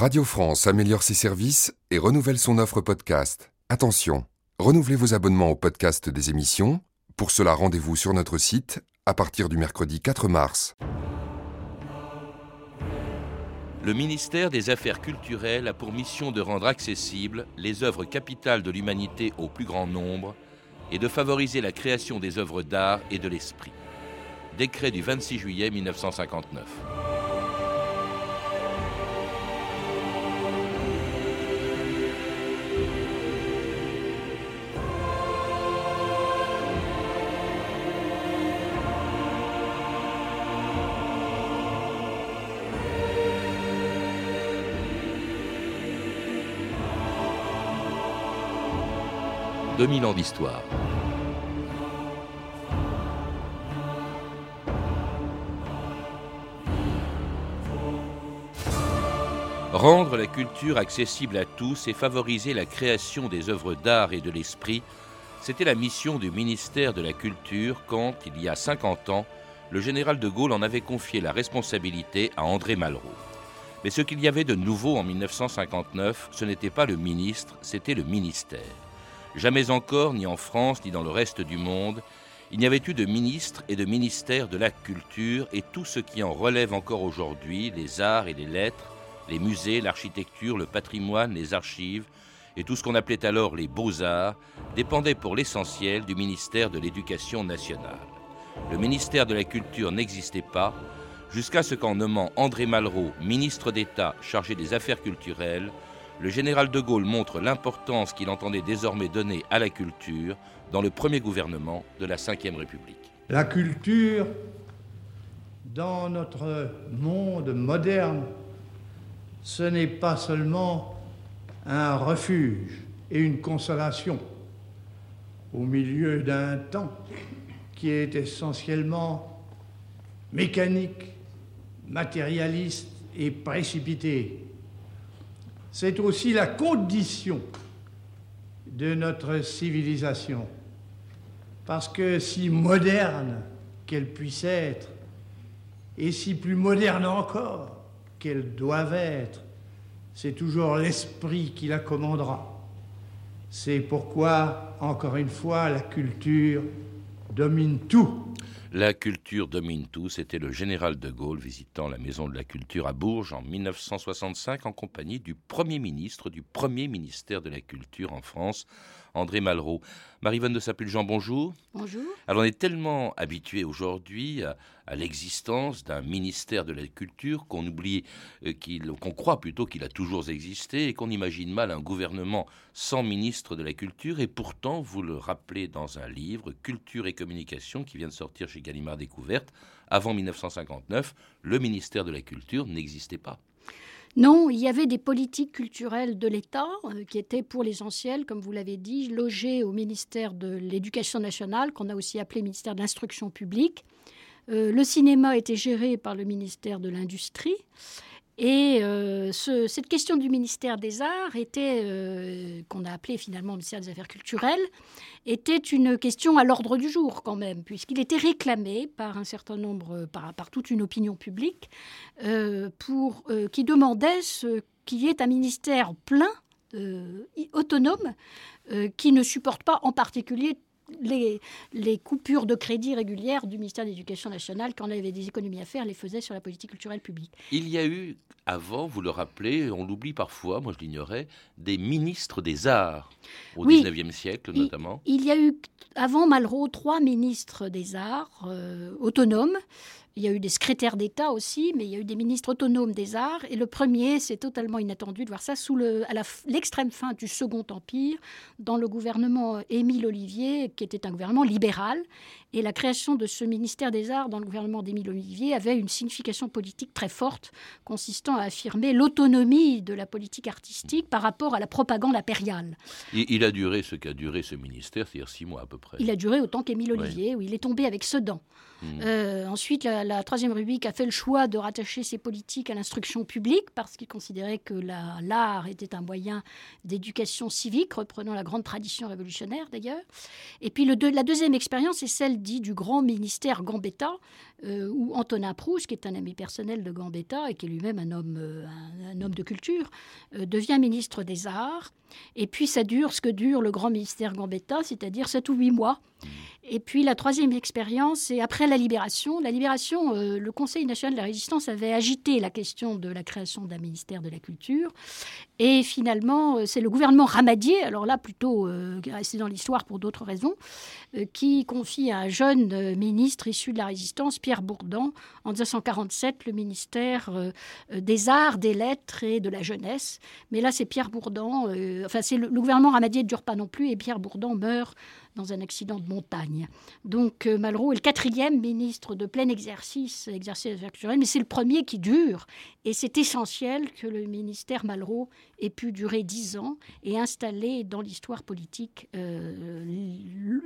Radio France améliore ses services et renouvelle son offre podcast. Attention, renouvelez vos abonnements au podcast des émissions. Pour cela, rendez-vous sur notre site à partir du mercredi 4 mars. Le ministère des Affaires culturelles a pour mission de rendre accessibles les œuvres capitales de l'humanité au plus grand nombre et de favoriser la création des œuvres d'art et de l'esprit. Décret du 26 juillet 1959. « 2000 ans d'histoire. Rendre la culture accessible à tous et favoriser la création des œuvres d'art et de l'esprit, c'était la mission du ministère de la Culture quand, il y a 50 ans, le général de Gaulle en avait confié la responsabilité à André Malraux. Mais ce qu'il y avait de nouveau en 1959, ce n'était pas le ministre, c'était le ministère. Jamais encore, ni en France, ni dans le reste du monde, il n'y avait eu de ministre et de ministère de la culture et tout ce qui en relève encore aujourd'hui, les arts et les lettres, les musées, l'architecture, le patrimoine, les archives et tout ce qu'on appelait alors les beaux-arts, dépendait pour l'essentiel du ministère de l'Éducation nationale. Le ministère de la Culture n'existait pas jusqu'à ce qu'en nommant André Malraux ministre d'État chargé des affaires culturelles, le général de Gaulle montre l'importance qu'il entendait désormais donner à la culture dans le premier gouvernement de la Ve République. La culture, dans notre monde moderne, ce n'est pas seulement un refuge et une consolation au milieu d'un temps qui est essentiellement mécanique, matérialiste et précipité. C'est aussi la condition de notre civilisation. Parce que si moderne qu'elle puisse être, et si plus moderne encore qu'elle doive être, c'est toujours l'esprit qui la commandera. C'est pourquoi, encore une fois, la culture domine tout. La culture domine tout, c'était le général de Gaulle visitant la maison de la culture à Bourges en 1965 en compagnie du Premier ministre du premier ministère de la Culture en France, André Malraux. Marie-Vonne de Sapuljean, bonjour. Bonjour. Alors on est tellement habitué aujourd'hui à, l'existence d'un ministère de la Culture qu'on oublie, euh, qu'on croit plutôt qu'il a toujours existé et qu'on imagine mal un gouvernement sans ministre de la Culture. Et pourtant, vous le rappelez dans un livre, Culture et Communication, qui vient de sortir chez Gallimard Découverte, avant 1959, le ministère de la Culture n'existait pas. Non, il y avait des politiques culturelles de l'État euh, qui étaient pour l'essentiel, comme vous l'avez dit, logées au ministère de l'Éducation nationale, qu'on a aussi appelé ministère de l'Instruction publique. Euh, le cinéma était géré par le ministère de l'Industrie. Et euh, cette question du ministère des Arts était, euh, qu'on a appelé finalement ministère des Affaires culturelles, était une question à l'ordre du jour quand même, puisqu'il était réclamé par un certain nombre, par, par toute une opinion publique, euh, pour, qui demandait ce, qui est un ministère plein, autonome, qui ne supporte pas en particulier les, les, coupures de crédit régulières du ministère de l'Éducation nationale, quand on avait des économies à faire, les faisait sur la politique culturelle publique. Il y a eu, avant, vous le rappelez, on l'oublie parfois, moi je l'ignorais, des ministres des arts au XIXe siècle notamment. Il, y a eu, avant Malraux, trois ministres des arts euh, autonomes. Il y a eu des secrétaires d'État aussi, mais il y a eu des ministres autonomes des arts. Et le premier, c'est totalement inattendu de voir ça sous le, à l'extrême fin du Second Empire, dans le gouvernement Émile Olivier, qui était un gouvernement libéral. Et la création de ce ministère des Arts dans le gouvernement d'Émile Olivier avait une signification politique très forte, consistant à affirmer l'autonomie de la politique artistique par rapport à la propagande impériale. Il, a duré ce qu'a duré ce ministère, c'est-à-dire six mois à peu près. Il a duré autant qu'Émile Olivier, où il est tombé avec Sedan. Mmh. ensuite, la, Troisième République a fait le choix de rattacher ses politiques à l'instruction publique parce qu'il considérait que l'art était un moyen d'éducation civique, reprenant la grande tradition révolutionnaire d'ailleurs. Et puis la deuxième expérience est celle dite du grand ministère Gambetta, euh, où Antonin Proust, qui est un ami personnel de Gambetta et qui est lui-même un homme, euh, un, homme de culture, euh, devient ministre des Arts. Et puis ça dure ce que dure le grand ministère Gambetta, c'est-à-dire sept ou huit mois. Et puis la troisième expérience, c'est après la libération. La libération, le Conseil national de la résistance avait agité la question de la création d'un ministère de la culture. Et finalement, c'est le gouvernement Ramadier, alors là plutôt resté dans l'histoire pour d'autres raisons, qui confie à un jeune ministre issu de la résistance, Pierre Bourdan, en 1947, le ministère euh, des Arts, des Lettres et de la Jeunesse. Mais là, c'est Pierre Bourdan, euh, enfin, c'est le, gouvernement Ramadier ne dure pas non plus, et Pierre Bourdan meurt dans un accident de montagne. Donc euh, Malraux est le quatrième ministre de plein exercice, exercice culturel, mais c'est le premier qui dure. Et c'est essentiel que le ministère Malraux ait pu durer dix ans et installer dans l'histoire politique euh,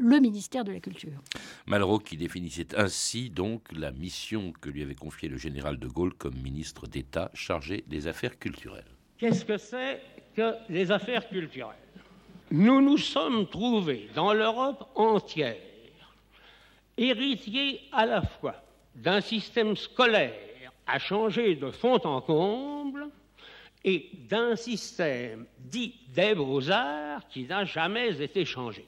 le ministère de la Culture. Malraux qui définissait ainsi donc la mission que lui avait confiée le général de Gaulle comme ministre d'État chargé des affaires culturelles. Qu'est-ce que c'est que les affaires culturelles? Nous nous sommes trouvés dans l'Europe entière héritiers à la fois d'un système scolaire à changer de fond en comble et d'un système dit des beaux-arts qui n'a jamais été changé.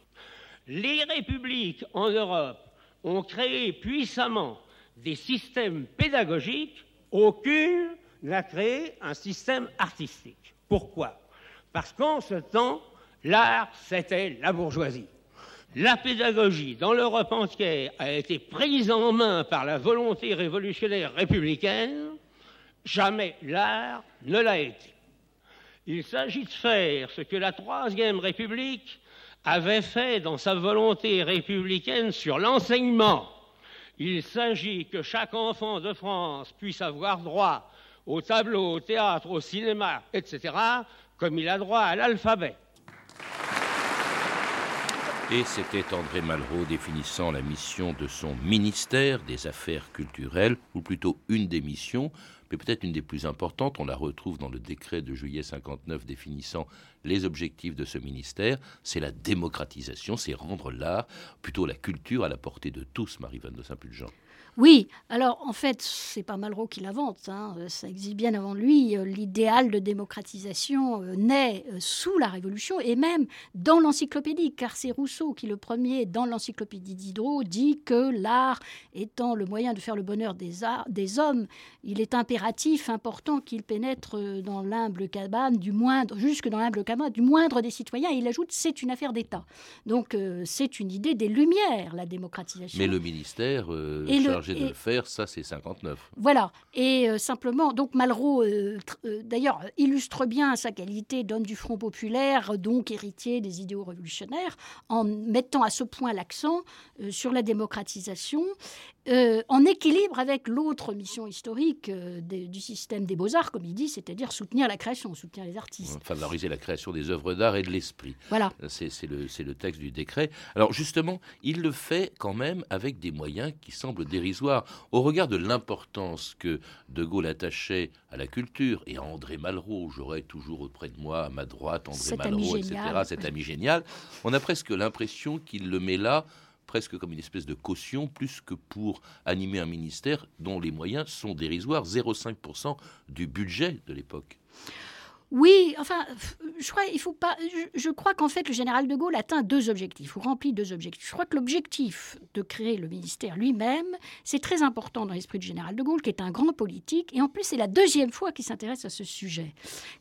Les républiques en Europe ont créé puissamment des systèmes pédagogiques, aucune n'a créé un système artistique. Pourquoi? Parce qu'en ce temps, L'art, c'était la bourgeoisie. La pédagogie dans l'Europe entière a été prise en main par la volonté révolutionnaire républicaine. Jamais l'art ne l'a été. Il s'agit de faire ce que la Troisième République avait fait dans sa volonté républicaine sur l'enseignement. Il s'agit que chaque enfant de France puisse avoir droit au tableau, au théâtre, au cinéma, etc., comme il a droit à l'alphabet. Et c'était André Malraux définissant la mission de son ministère des Affaires culturelles, ou plutôt une des missions, mais peut-être une des plus importantes. On la retrouve dans le décret de juillet 59 définissant les objectifs de ce ministère. C'est la démocratisation, c'est rendre l'art, plutôt la culture, à la portée de tous, Marie-Vanne de Saint-Pulgent. Oui, alors en fait, c'est pas Malraux qui l'invente, hein. ça existe bien avant lui. Euh, l'idéal de démocratisation euh, naît euh, sous la Révolution et même dans l'encyclopédie, car c'est Rousseau qui, le premier, dans l'encyclopédie Diderot, dit que l'art étant le moyen de faire le bonheur des, des hommes, il est impératif, important qu'il pénètre dans l'humble cabane, du moindre, jusque dans l'humble cabane, du moindre des citoyens. Et il ajoute c'est une affaire d'État. Donc c'est une idée des Lumières, la démocratisation. Mais le ministère de le faire, ça c'est 59. Voilà. Et euh, simplement, donc Malraux, euh, euh, d'ailleurs, illustre bien sa qualité d'homme du Front populaire, donc héritier des idéaux révolutionnaires, en mettant à ce point l'accent sur la démocratisation euh, en équilibre avec l'autre mission historique euh, du système des beaux-arts, comme il dit, c'est-à-dire soutenir la création, soutenir les artistes. Favoriser la création des œuvres d'art et de l'esprit. Voilà. C'est le, le, texte du décret. Alors justement, il le fait quand même avec des moyens qui semblent dérisoires. Au regard de l'importance que De Gaulle attachait à la culture et à André Malraux, j'aurais toujours auprès de moi, à ma droite, André Malraux, etc., cet ami génial, on a presque l'impression qu'il le met là presque comme une espèce de caution, plus que pour animer un ministère dont les moyens sont dérisoires, 0,5% du budget de l'époque. Oui, enfin, je crois, qu'en fait, le général de Gaulle atteint deux objectifs ou remplit deux objectifs. Je crois que l'objectif de créer le ministère lui-même, c'est très important dans l'esprit du général de Gaulle, qui est un grand politique, et en plus, c'est la deuxième fois qu'il s'intéresse à ce sujet.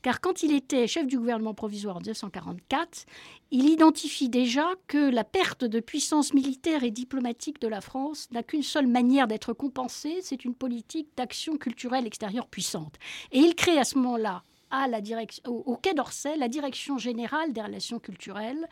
Car quand il était chef du gouvernement provisoire en 1944, il identifie déjà que la perte de puissance militaire et diplomatique de la France n'a qu'une seule manière d'être compensée, c'est une politique d'action culturelle extérieure puissante. Et il crée à ce moment-là à la direction, au, Quai d'Orsay la direction générale des relations culturelles,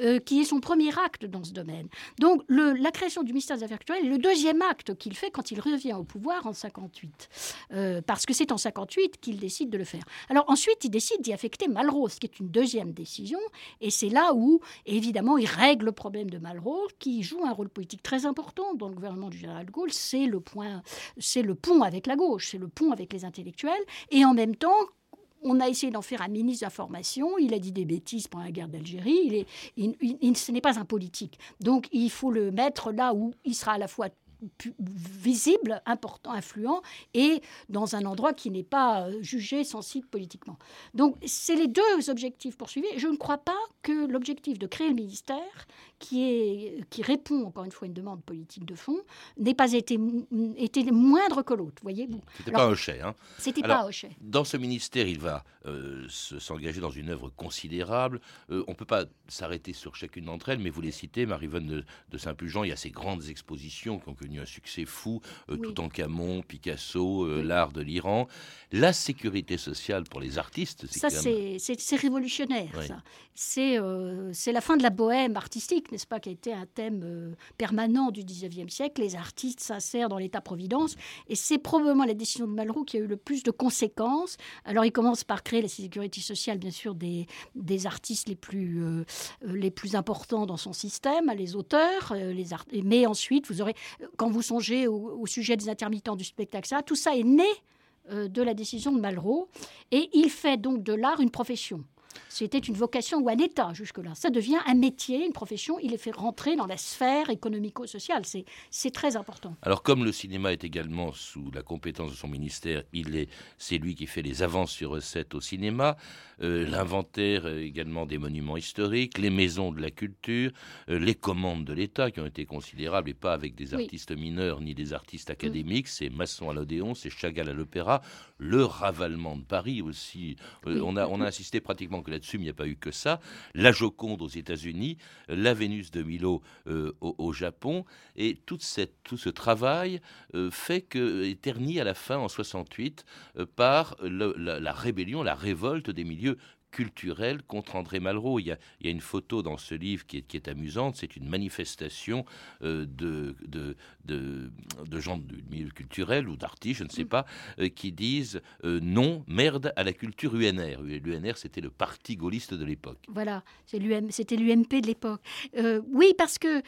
euh, qui est son premier acte dans ce domaine. Donc la création du ministère des Affaires culturelles est le deuxième acte qu'il fait quand il revient au pouvoir en 58, euh, parce que c'est en 58 qu'il décide de le faire. Alors ensuite, il décide d'y affecter Malraux, ce qui est une deuxième décision, et c'est là où, évidemment, il règle le problème de Malraux, qui joue un rôle politique très important dans le gouvernement du général de Gaulle. C'est le point, c'est le pont avec la gauche, c'est le pont avec les intellectuels, et en même temps, on a essayé d'en faire un ministre d'information. Il a dit des bêtises pendant la guerre d'Algérie. Il ce n'est pas un politique. Donc il faut le mettre là où il sera à la fois visible, important, influent, et dans un endroit qui n'est pas euh, jugé sensible politiquement. Donc, c'est les deux objectifs poursuivis. Je ne crois pas que l'objectif de créer le ministère, qui, est, qui répond encore une fois à une demande politique de fond, n'ait pas été, été moindre que l'autre. Voyez-vous. C'était pas Hochet. Hein. C'était pas Hochet. Dans ce ministère, il va euh, s'engager dans une œuvre considérable. Euh, on ne peut pas s'arrêter sur chacune d'entre elles, mais vous les citez, Marie-Vonne de, de Saint-Pulgent, il y a ces grandes expositions qui ont un succès fou, euh, tout en Camon, Picasso, euh, l'art de l'Iran. La sécurité sociale pour les artistes, c'est ça, c'est révolutionnaire. Euh, c'est la fin de la bohème artistique, n'est-ce pas, qui a été un thème permanent du 19e siècle. Les artistes s'insèrent dans l'État-providence, et c'est probablement la décision de Malraux qui a eu le plus de conséquences. Alors, il commence par créer la sécurité sociale, bien sûr, des, des artistes les plus, les plus importants dans son système, les auteurs, les art... mais ensuite, vous aurez, quand vous songez au, sujet des intermittents du spectacle, ça, tout ça est né euh, de la décision de Malraux, et il fait donc de l'art une profession. C'était une vocation ou un état jusque-là. Ça devient un métier, une profession. Il est fait rentrer dans la sphère économico-sociale. C'est très important. Alors, comme le cinéma est également sous la compétence de son ministère, il est, c'est lui qui fait les avances sur recettes au cinéma, euh, l'inventaire euh, également des monuments historiques, les maisons de la culture, euh, les commandes de l'État qui ont été considérables et pas avec des artistes mineurs ni des artistes académiques. C'est Masson à l'Odéon, c'est Chagall à l'Opéra, le ravalement de Paris aussi. on, a, on a insisté pratiquement là-dessus, il n'y a pas eu que ça. La Joconde aux États-Unis, la Vénus de Milo euh, au, Japon, et tout ce travail euh, fait que est terni à la fin en 68 euh, par la, rébellion, la révolte des milieux culturel contre André Malraux. Il y, a, une photo dans ce livre qui est, amusante, c'est une manifestation euh, de, de, gens du milieu culturel ou d'artistes, je ne sais mm. pas, euh, qui disent euh, non, merde à la culture UNR. L'UNR, c'était le parti gaulliste de l'époque. Voilà, c'était l'UMP de l'époque. oui, parce que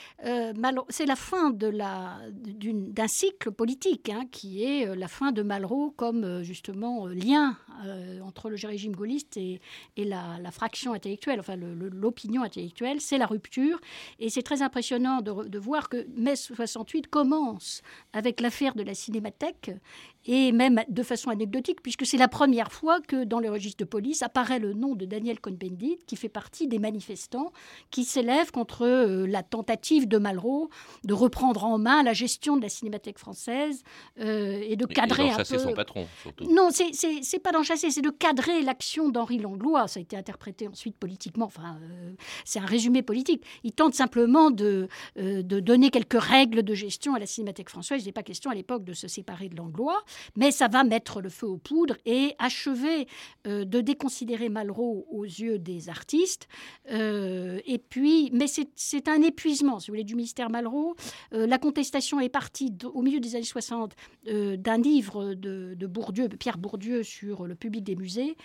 c'est la fin d'un cycle politique, hein, qui est la fin de Malraux comme justement lien entre le régime gaulliste et, et la, fraction intellectuelle, enfin l'opinion intellectuelle, c'est la rupture. Et c'est très impressionnant de, de voir que mai 68 commence avec l'affaire de la cinémathèque et même de façon anecdotique, puisque c'est la première fois que dans le registre de police apparaît le nom de Daniel Cohn-Bendit, qui fait partie des manifestants qui s'élèvent contre euh, la tentative de Malraux de reprendre en main la gestion de la cinémathèque française euh, et de cadrer un peu... son patron, surtout. Non, c'est pas d'enchasser, c'est de cadrer l'action d'Henri Langlois. Ça a été interprété ensuite politiquement, enfin, euh, c'est un résumé politique. Il tente simplement de, de donner quelques règles de gestion à la cinémathèque française. Il n'est pas question à l'époque de se séparer de Langlois. Mais ça va mettre le feu aux poudres et achever euh, de déconsidérer Malraux aux yeux des artistes. Euh, et puis, mais c'est un épuisement, si vous voulez, du ministère Malraux. Euh, la contestation est partie au milieu des années 60 d'un livre de, Bourdieu, Pierre Bourdieu, sur le public des musées,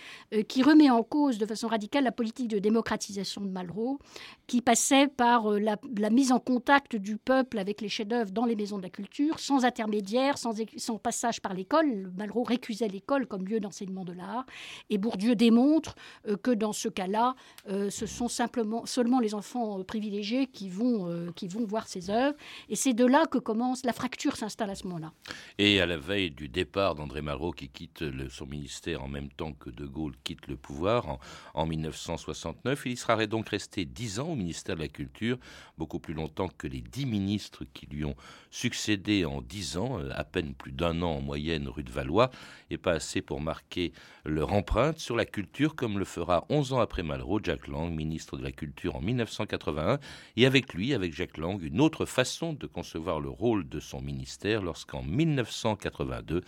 qui remet en cause de façon radicale la politique de démocratisation de Malraux, qui passait par la, mise en contact du peuple avec les chefs-d'œuvre dans les maisons de la culture, sans intermédiaire, sans, sans passage par l'école. Malraux récusait l'école comme lieu d'enseignement de l'art. Et Bourdieu démontre euh, que dans ce cas-là, euh, ce sont simplement seulement les enfants euh, privilégiés qui vont, qui vont voir ses œuvres. Et c'est de là que commence la fracture s'installe à ce moment-là. Et à la veille du départ d'André Malraux, qui quitte son ministère en même temps que De Gaulle quitte le pouvoir en, en 1969, il sera donc resté dix ans au ministère de la Culture, beaucoup plus longtemps que les dix ministres qui lui ont succédé en dix ans, à peine plus d'un an en moyenne rue de Valois, et pas assez pour marquer leur empreinte sur la culture, comme le fera 11 ans après Malraux, Jack Lang, ministre de la Culture en 1981, et avec lui, avec Jack Lang, une autre façon de concevoir le rôle de son ministère lorsqu'en 1982,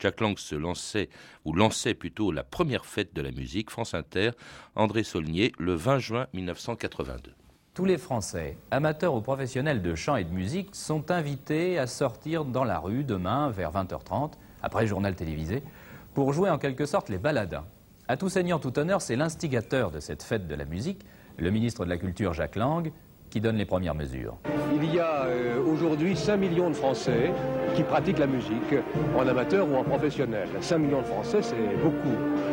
Jack Lang se lançait, ou lançait plutôt la première fête de la musique, France Inter, André Saulnier, le 20 juin 1982. Tous les Français, amateurs ou professionnels de chant et de musique, sont invités à sortir dans la rue demain vers 20h30, après le journal télévisé, pour jouer en quelque sorte les baladins. À tout seigneur, tout honneur, c'est l'instigateur de cette fête de la musique, le ministre de la Culture Jacques Lang, qui donne les premières mesures. Il y a euh, aujourd'hui 5 millions de Français qui pratiquent la musique en amateur ou en professionnel. 5 millions de Français, c'est beaucoup.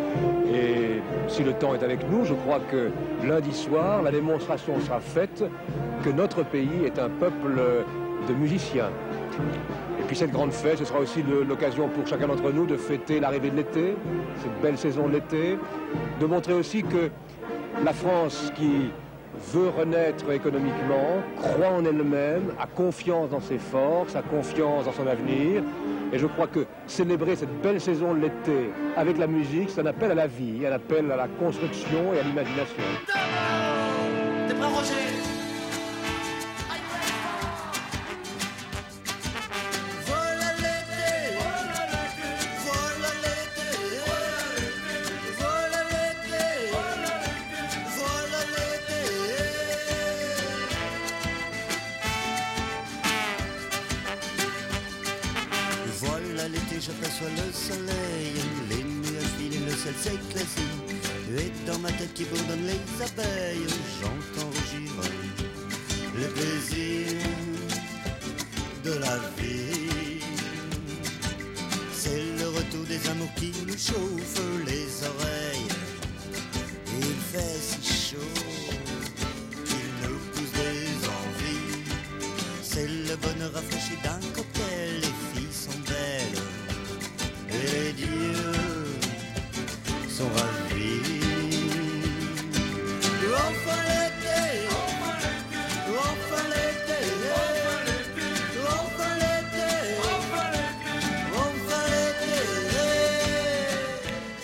Et si le temps est avec nous, je crois que lundi soir, la démonstration sera faite que notre pays est un peuple de musiciens. Et puis cette grande fête, ce sera aussi l'occasion pour chacun d'entre nous de fêter l'arrivée de l'été, cette belle saison de l'été, de montrer aussi que la France qui veut renaître économiquement, croit en elle-même, a confiance dans ses forces, a confiance dans son avenir. Et je crois que célébrer cette belle saison de l'été avec la musique, c'est un appel à la vie, un appel à la construction et à l'imagination. S'éclaircit. Et dans ma tête qui bourdonne les abeilles, j'entends rougir le plaisir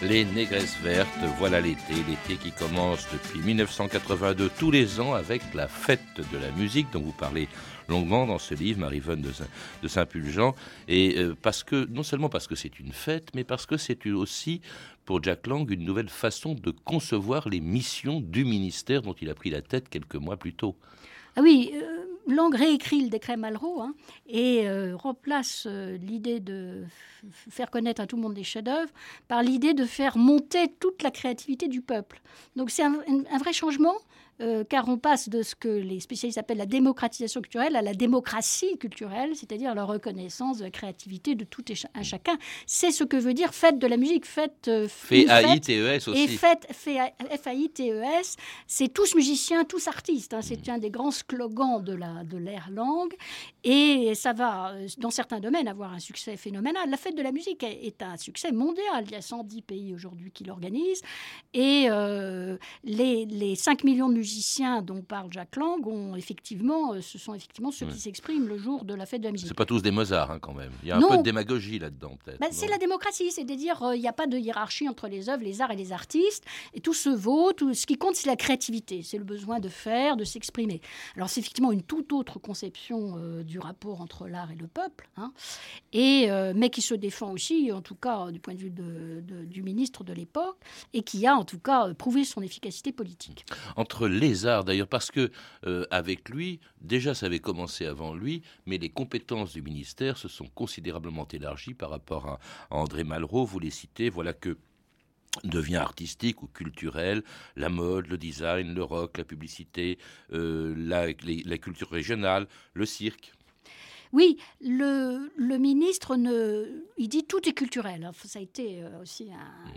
Les négresses vertes, voilà l'été, l'été qui commence depuis 1982 tous les ans avec la fête de la musique dont vous parlez longuement dans ce livre, Marie-Vonne de, Saint-Pulgent, et euh, parce que, non seulement parce que c'est une fête, mais parce que c'est aussi pour Jack Lang une nouvelle façon de concevoir les missions du ministère dont il a pris la tête quelques mois plus tôt. Ah oui, euh, Lang réécrit le décret Malraux hein, et euh, remplace l'idée de faire connaître à tout le monde des chefs-d'œuvre par l'idée de faire monter toute la créativité du peuple. Donc c'est un, vrai changement euh, car on passe de ce que les spécialistes appellent la démocratisation culturelle à la démocratie culturelle, c'est-à-dire la reconnaissance de la créativité de tout et un chacun. C'est ce que veut dire fête de la musique, fête. Euh, F-A-I-T-E-S aussi. Et fête, F-A-I-T-E-S, c'est tous musiciens, tous artistes. Hein. c'est un des grands slogans de l'ère de langue. Et ça va, euh, dans certains domaines, avoir un succès phénoménal. La fête de la musique est, un succès mondial. Il y a 110 pays aujourd'hui qui l'organisent. Et les, les 5 millions de musiciens dont parle Jacques Lang ont effectivement, euh, ce sont effectivement ceux qui s'expriment le jour de la fête de la musique. C'est pas tous des Mozart hein, quand même. Il y a un peu de démagogie là-dedans peut-être. Bah, c'est la démocratie, c'est de dire euh, il n'y a pas de hiérarchie entre les œuvres, les arts et les artistes, et tout se vaut. Tout ce qui compte, c'est la créativité, c'est le besoin de faire, de s'exprimer. Alors c'est effectivement une toute autre conception euh, du rapport entre l'art et le peuple, hein, et mais qui se défend aussi, en tout cas du point de vue de, du ministre de l'époque, et qui a en tout cas prouvé son efficacité politique. Entre les arts d'ailleurs, parce que euh, avec lui, déjà ça avait commencé avant lui, mais les compétences du ministère se sont considérablement élargies par rapport à, André Malraux, vous les citez, voilà que devient artistique ou culturel, la mode, le design, le rock, la publicité, euh, la culture régionale, le cirque. Oui, le, ministre, ne, il dit tout est culturel. Ça a été euh, aussi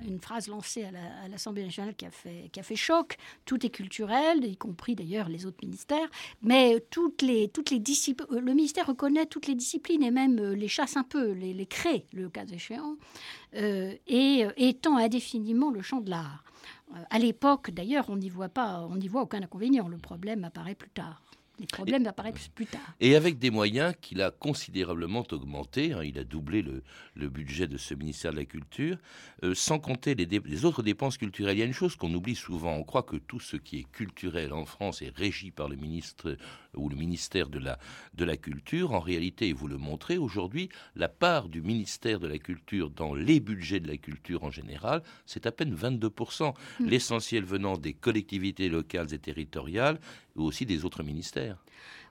une phrase lancée à l'Assemblée nationale qui a, fait, qui a fait choc. Tout est culturel, y compris d'ailleurs les autres ministères. Mais toutes les, toutes les euh, le ministère reconnaît toutes les disciplines et même euh, les chasse un peu, les, les crée, le cas échéant, et étend indéfiniment le champ de l'art. à l'époque, d'ailleurs, on n'y voit pas, on n'y voit aucun inconvénient. Le problème apparaît plus tard. Les problèmes apparaissent plus tard. Et avec des moyens qu'il a considérablement augmentés, hein, il a doublé le, budget de ce ministère de la Culture, euh, sans compter les, les, autres dépenses culturelles. Il y a une chose qu'on oublie souvent, on croit que tout ce qui est culturel en France est régi par le ministre ou le ministère de la, de la Culture. En réalité, et vous le montrez, aujourd'hui, la part du ministère de la Culture dans les budgets de la culture en général, c'est à peine 22%, mmh. l'essentiel venant des collectivités locales et territoriales, ou aussi des autres ministères.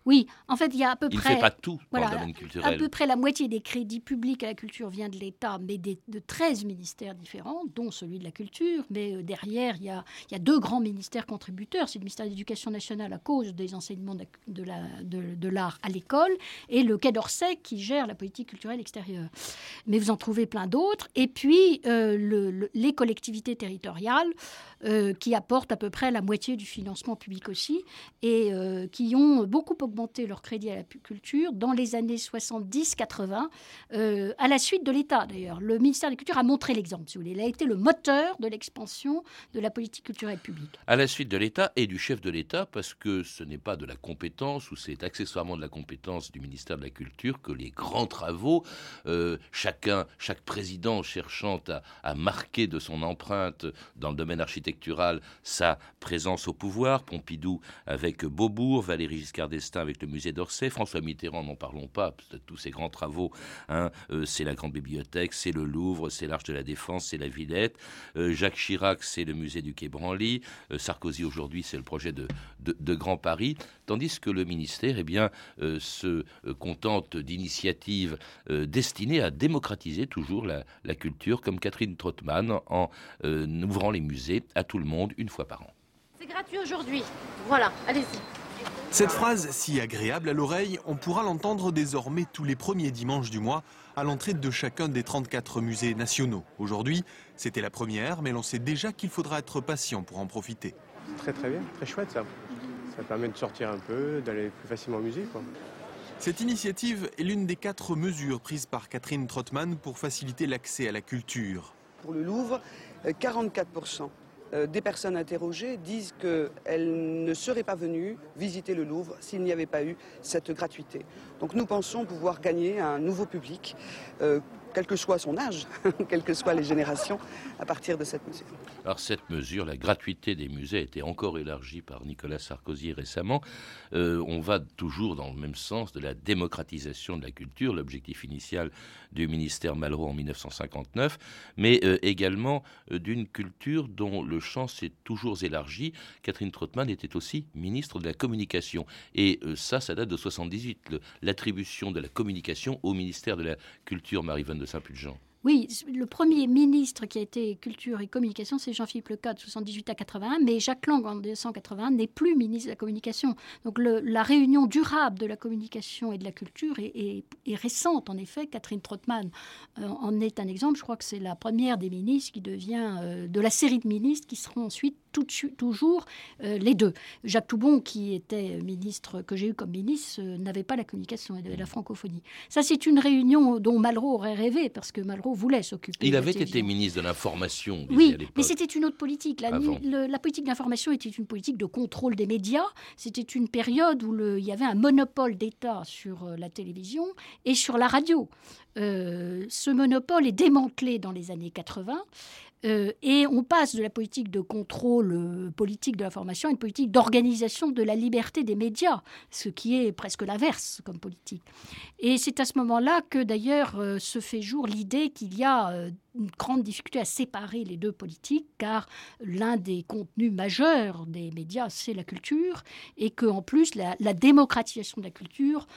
Oui, en fait, il y a à peu il près. ne fait pas tout dans le domaine culturel. À peu près la moitié des crédits publics à la culture vient de l'État, mais de 13 ministères différents, dont celui de la culture. Mais euh, derrière, il y, a, il y, a, deux grands ministères contributeurs. C'est le ministère de l'Éducation nationale à cause des enseignements de, l'art de, de, à l'école et le Quai d'Orsay qui gère la politique culturelle extérieure. Mais vous en trouvez plein d'autres. Et puis, euh, le, les collectivités territoriales euh, qui apportent à peu près la moitié du financement public aussi et qui ont beaucoup augmenté leur crédit à la culture dans les années 70-80, euh, à la suite de l'État d'ailleurs. Le ministère de la Culture a montré l'exemple, si vous voulez. Il a été le moteur de l'expansion de la politique culturelle publique. À la suite de l'État et du chef de l'État, parce que ce n'est pas de la compétence, ou c'est accessoirement de la compétence du ministère de la Culture que les grands travaux, euh, chacun, chaque président cherchant à, à marquer de son empreinte dans le domaine architectural sa présence au pouvoir, Pompidou avec Beaubourg, Valéry Giscard d'Estaing avec le musée d'Orsay. François Mitterrand, n'en parlons pas, tous ces grands travaux. Hein, euh, c'est la Grande Bibliothèque, c'est le Louvre, c'est l'Arche de la Défense, c'est la Villette. Euh, Jacques Chirac, c'est le musée du Quai Branly. Euh, Sarkozy, aujourd'hui, c'est le projet de, Grand Paris. Tandis que le ministère eh bien, se contente d'initiatives destinées à démocratiser toujours la, la culture, comme Catherine Trottmann, en ouvrant les musées à tout le monde une fois par an. C'est gratuit aujourd'hui. Voilà, allez-y. Cette phrase si agréable à l'oreille, on pourra l'entendre désormais tous les premiers dimanches du mois à l'entrée de chacun des 34 musées nationaux. Aujourd'hui, c'était la première, mais l'on sait déjà qu'il faudra être patient pour en profiter. Très très bien, très chouette ça. Ça permet de sortir un peu, d'aller plus facilement au musée. Cette initiative est l'une des quatre mesures prises par Catherine Trottmann pour faciliter l'accès à la culture. Pour le Louvre, 44% euh, des personnes interrogées disent qu'elles ne seraient pas venues visiter le Louvre s'il n'y avait pas eu cette gratuité. Donc nous pensons pouvoir gagner un nouveau public euh, quel que soit son âge, quelles que soient les générations, à partir de cette mesure. Alors cette mesure, la gratuité des musées, a été encore élargie par Nicolas Sarkozy récemment. Euh, on va toujours dans le même sens de la démocratisation de la culture, l'objectif initial du ministère Malraux en 1959, mais euh, également euh, d'une culture dont le champ s'est toujours élargi. Catherine Trottmann était aussi ministre de la communication. Et ça, ça date de 78, l'attribution de la communication au ministère de la Culture, Marie-Vonne oui, le premier ministre qui a été culture et communication, c'est Jean-Philippe Lecat de 78 à 81, mais Jacques Lang en 1981 n'est plus ministre de la communication. Donc la réunion durable de la communication et de la culture est, récente, en effet. Catherine Trottmann euh, en est un exemple. Je crois que c'est la première des ministres qui devient, euh, de la série de ministres qui seront ensuite tout, toujours euh, les deux. Jacques Toubon, qui était ministre, que j'ai eu comme ministre, n'avait pas la communication et la francophonie. Ça, c'est une réunion dont Malraux aurait rêvé, parce que Malraux voulait s'occuper. Il avait été ministre de l'information. Oui, mais c'était une autre politique. La, la politique d'information était une politique de contrôle des médias. C'était une période où le, il y avait un monopole d'État sur euh, la télévision et sur la radio. Euh, ce monopole est démantelé dans les années 80 euh, et on passe de la politique de contrôle euh, politique de l'information à une politique d'organisation de la liberté des médias, ce qui est presque l'inverse comme politique. Et c'est à ce moment-là que d'ailleurs euh, se fait jour l'idée qu'il y a une grande difficulté à séparer les deux politiques, car l'un des contenus majeurs des médias, c'est la culture, et qu'en plus, la, la démocratisation de la culture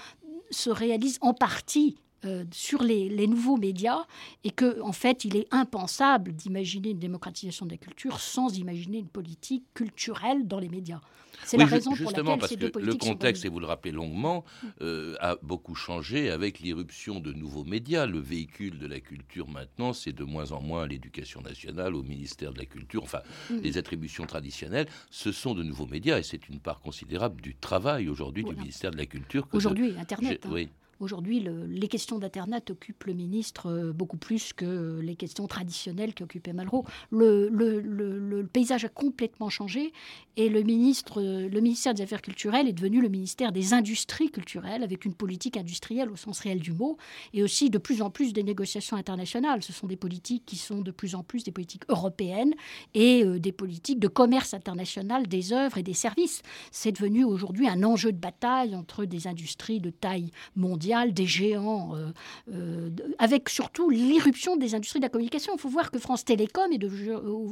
se réalise en partie euh, sur les, nouveaux médias et que en fait il est impensable d'imaginer une démocratisation de la culture sans imaginer une politique culturelle dans les médias. C'est la raison pour laquelle parce ces deux que le contexte, et vous le rappelez longuement, euh, a beaucoup changé avec l'irruption de nouveaux médias. Le véhicule de la culture maintenant, c'est de moins en moins l'éducation nationale, au ministère de la Culture, enfin mm. les attributions traditionnelles. Ce sont de nouveaux médias et c'est une part considérable du travail aujourd'hui du ministère de la Culture. Aujourd'hui, Internet. Hein. Oui. Aujourd'hui, les questions d'Internet occupent le ministre beaucoup plus que les questions traditionnelles qui occupaient Malraux. Le, paysage a complètement changé et le, ministre, le ministère des Affaires culturelles est devenu le ministère des Industries culturelles avec une politique industrielle au sens réel du mot et aussi de plus en plus des négociations internationales. Ce sont des politiques qui sont de plus en plus des politiques européennes et des politiques de commerce international des œuvres et des services. C'est devenu aujourd'hui un enjeu de bataille entre des industries de taille mondiale, des géants, euh, euh, avec surtout l'irruption des industries de la communication. Il faut voir que France Télécom est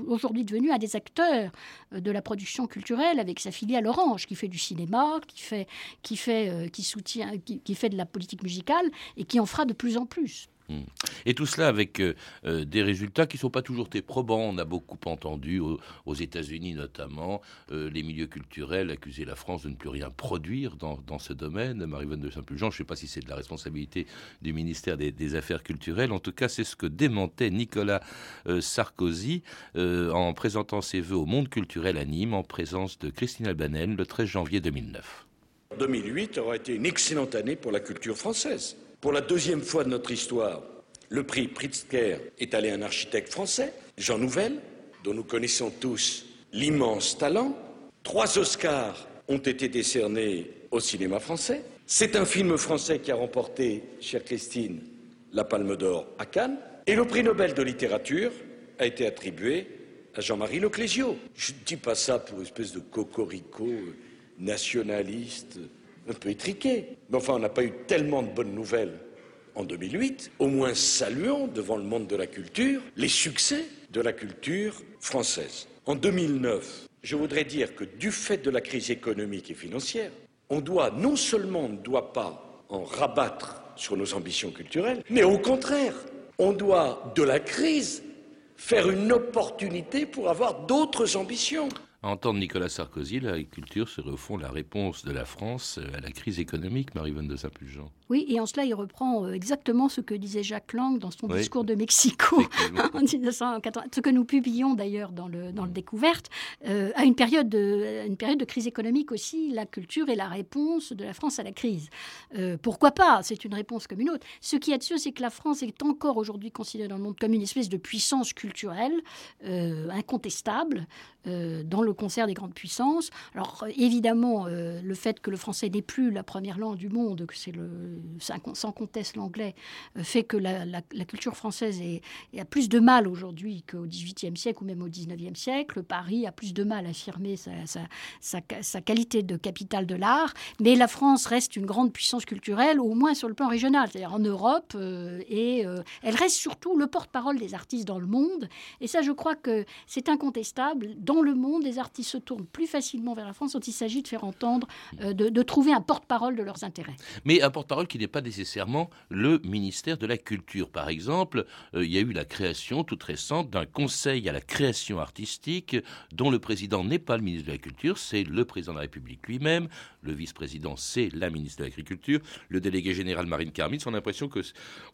aujourd'hui devenu un des acteurs euh, de la production culturelle avec sa filiale Orange, qui fait du cinéma, qui fait, qui fait, qui soutient, qui fait de la politique musicale et qui en fera de plus en plus. Et tout cela avec euh, euh, des résultats qui ne sont pas toujours très probants. On a beaucoup entendu, aux, États-Unis notamment, euh, les milieux culturels accuser la France de ne plus rien produire dans, ce domaine. Marie-Vonne de Saint-Pulgent, je ne sais pas si c'est de la responsabilité du ministère des, Affaires culturelles. En tout cas, c'est ce que démentait Nicolas Sarkozy en présentant ses voeux au monde culturel à Nîmes en présence de Christine Albanel le 13 janvier 2009. 2008 aura été une excellente année pour la culture française. Pour la deuxième fois de notre histoire, le prix Pritzker est allé à un architecte français, Jean Nouvel, dont nous connaissons tous l'immense talent. Trois Oscars ont été décernés au cinéma français. C'est un film français qui a remporté, chère Christine, la Palme d'Or à Cannes. Et le prix Nobel de littérature a été attribué à Jean-Marie Leclésio. Je ne dis pas ça pour une espèce de cocorico nationaliste un peu étriqué. Mais enfin, on n'a pas eu tellement de bonnes nouvelles en 2008. Au moins saluons devant le monde de la culture les succès de la culture française. En 2009, je voudrais dire que du fait de la crise économique et financière, on doit non seulement ne doit pas en rabattre sur nos ambitions culturelles, mais au contraire, on doit de la crise faire une opportunité pour avoir d'autres ambitions entendre Nicolas Sarkozy, l'agriculture serait au fond la réponse de la France à la crise économique, Marie-Vonne de Saint-Pulgent. Oui, et en cela, il reprend euh, exactement ce que disait Jacques Lang dans son discours de Mexico en 1980, ce que nous publions d'ailleurs dans le, dans le Découverte. Euh, à une période, de, une période de crise économique aussi, la culture est la réponse de la France à la crise. pourquoi pas? C'est une réponse comme une autre. Ce qui est sûr, c'est que la France est encore aujourd'hui considérée dans le monde comme une espèce de puissance culturelle incontestable dans le concert des grandes puissances. Alors évidemment, euh, le fait que le français n'est plus la première langue du monde, que c'est le sans conteste l'anglais, euh, fait que la, culture française est, a plus de mal aujourd'hui qu'au XVIIIe siècle ou même au XIXe siècle. Paris a plus de mal à affirmer sa, qualité de capitale de l'art, mais la France reste une grande puissance culturelle, au moins sur le plan régional, c'est-à-dire en Europe, euh, et elle reste surtout le porte-parole des artistes dans le monde. Et ça, je crois que c'est incontestable. Dans le monde, les artistes se tournent plus facilement vers la France quand il s'agit de faire entendre, euh, de, trouver un porte-parole de leurs intérêts. Mais un porte-parole qui n'est pas nécessairement le ministère de la Culture. Par exemple, euh, il y a eu la création toute récente d'un conseil à la création artistique dont le président n'est pas le ministre de la Culture, c'est le président de la République lui-même. Le vice-président, c'est la ministre de l'Agriculture. Le délégué général Marine Carmitz, on a l'impression que,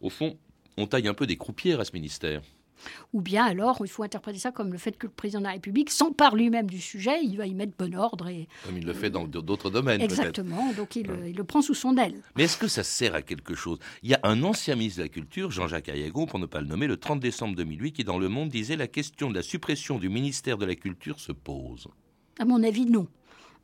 au fond, on taille un peu des croupières à ce ministère. Ou bien alors, il faut interpréter ça comme le fait que le président de la République s'empare lui-même du sujet, il va y mettre bon ordre. Et, comme il le fait dans d'autres domaines. Exactement, donc il, le prend sous son aile. Mais est-ce que ça sert à quelque chose? Il y a un ancien ministre de la Culture, Jean-Jacques Ayagon, pour ne pas le nommer, le 30 décembre 2008, qui dans Le Monde disait la question de la suppression du ministère de la Culture se pose. À mon avis, non.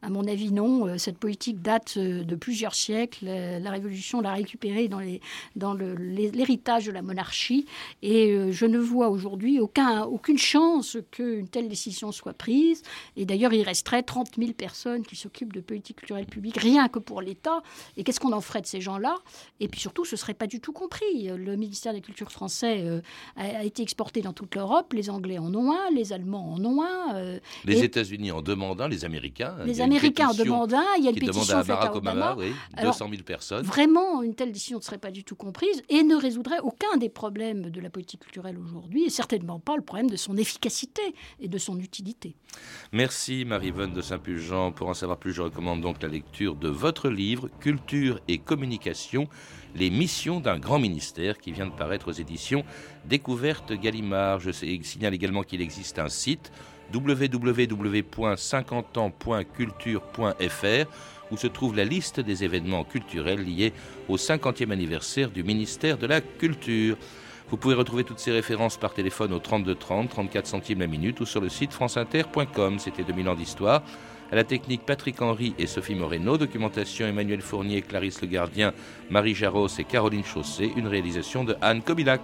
À mon avis, non. Euh, cette politique date euh, de plusieurs siècles. Euh, la Révolution l'a récupérée dans, les, dans l'héritage de la monarchie. Et je ne vois aujourd'hui aucun, aucune chance qu'une telle décision soit prise. Et d'ailleurs, il resterait 30 000 personnes qui s'occupent de politique culturelle publique, rien que pour l'État. Et qu'est-ce qu'on en ferait de ces gens-là? Et puis surtout, ce ne serait pas du tout compris. Le ministère des Cultures français a, été exporté dans toute l'Europe. Les Anglais en ont un, les Allemands en ont un. les États-Unis en demandent un, les Américains. Les Américains en demandent un, il y a une pétition à Barack Obama, oui, 200 000 personnes. Vraiment, une telle décision ne serait pas du tout comprise et ne résoudrait aucun des problèmes de la politique culturelle aujourd'hui, et certainement pas le problème de son efficacité et de son utilité. Merci Marie-Vonne de Saint-Pulgent. Pour en savoir plus, je recommande donc la lecture de votre livre Culture et communication, les missions d'un grand ministère qui vient de paraître aux éditions Découverte Gallimard. Je signale également qu'il existe un site www.50ans.culture.fr où se trouve la liste des événements culturels liés au 50e anniversaire du ministère de la Culture. Vous pouvez retrouver toutes ces références par téléphone au 32 30, 34 centimes la minute ou sur le site franceinter.com. C'était 2000 ans d'histoire. À la technique, Patrick Henry et Sophie Moreno. Documentation, Emmanuel Fournier, Clarisse Le Gardien, Marie Jarros et Caroline Chaussé. Une réalisation de Anne Kobilac.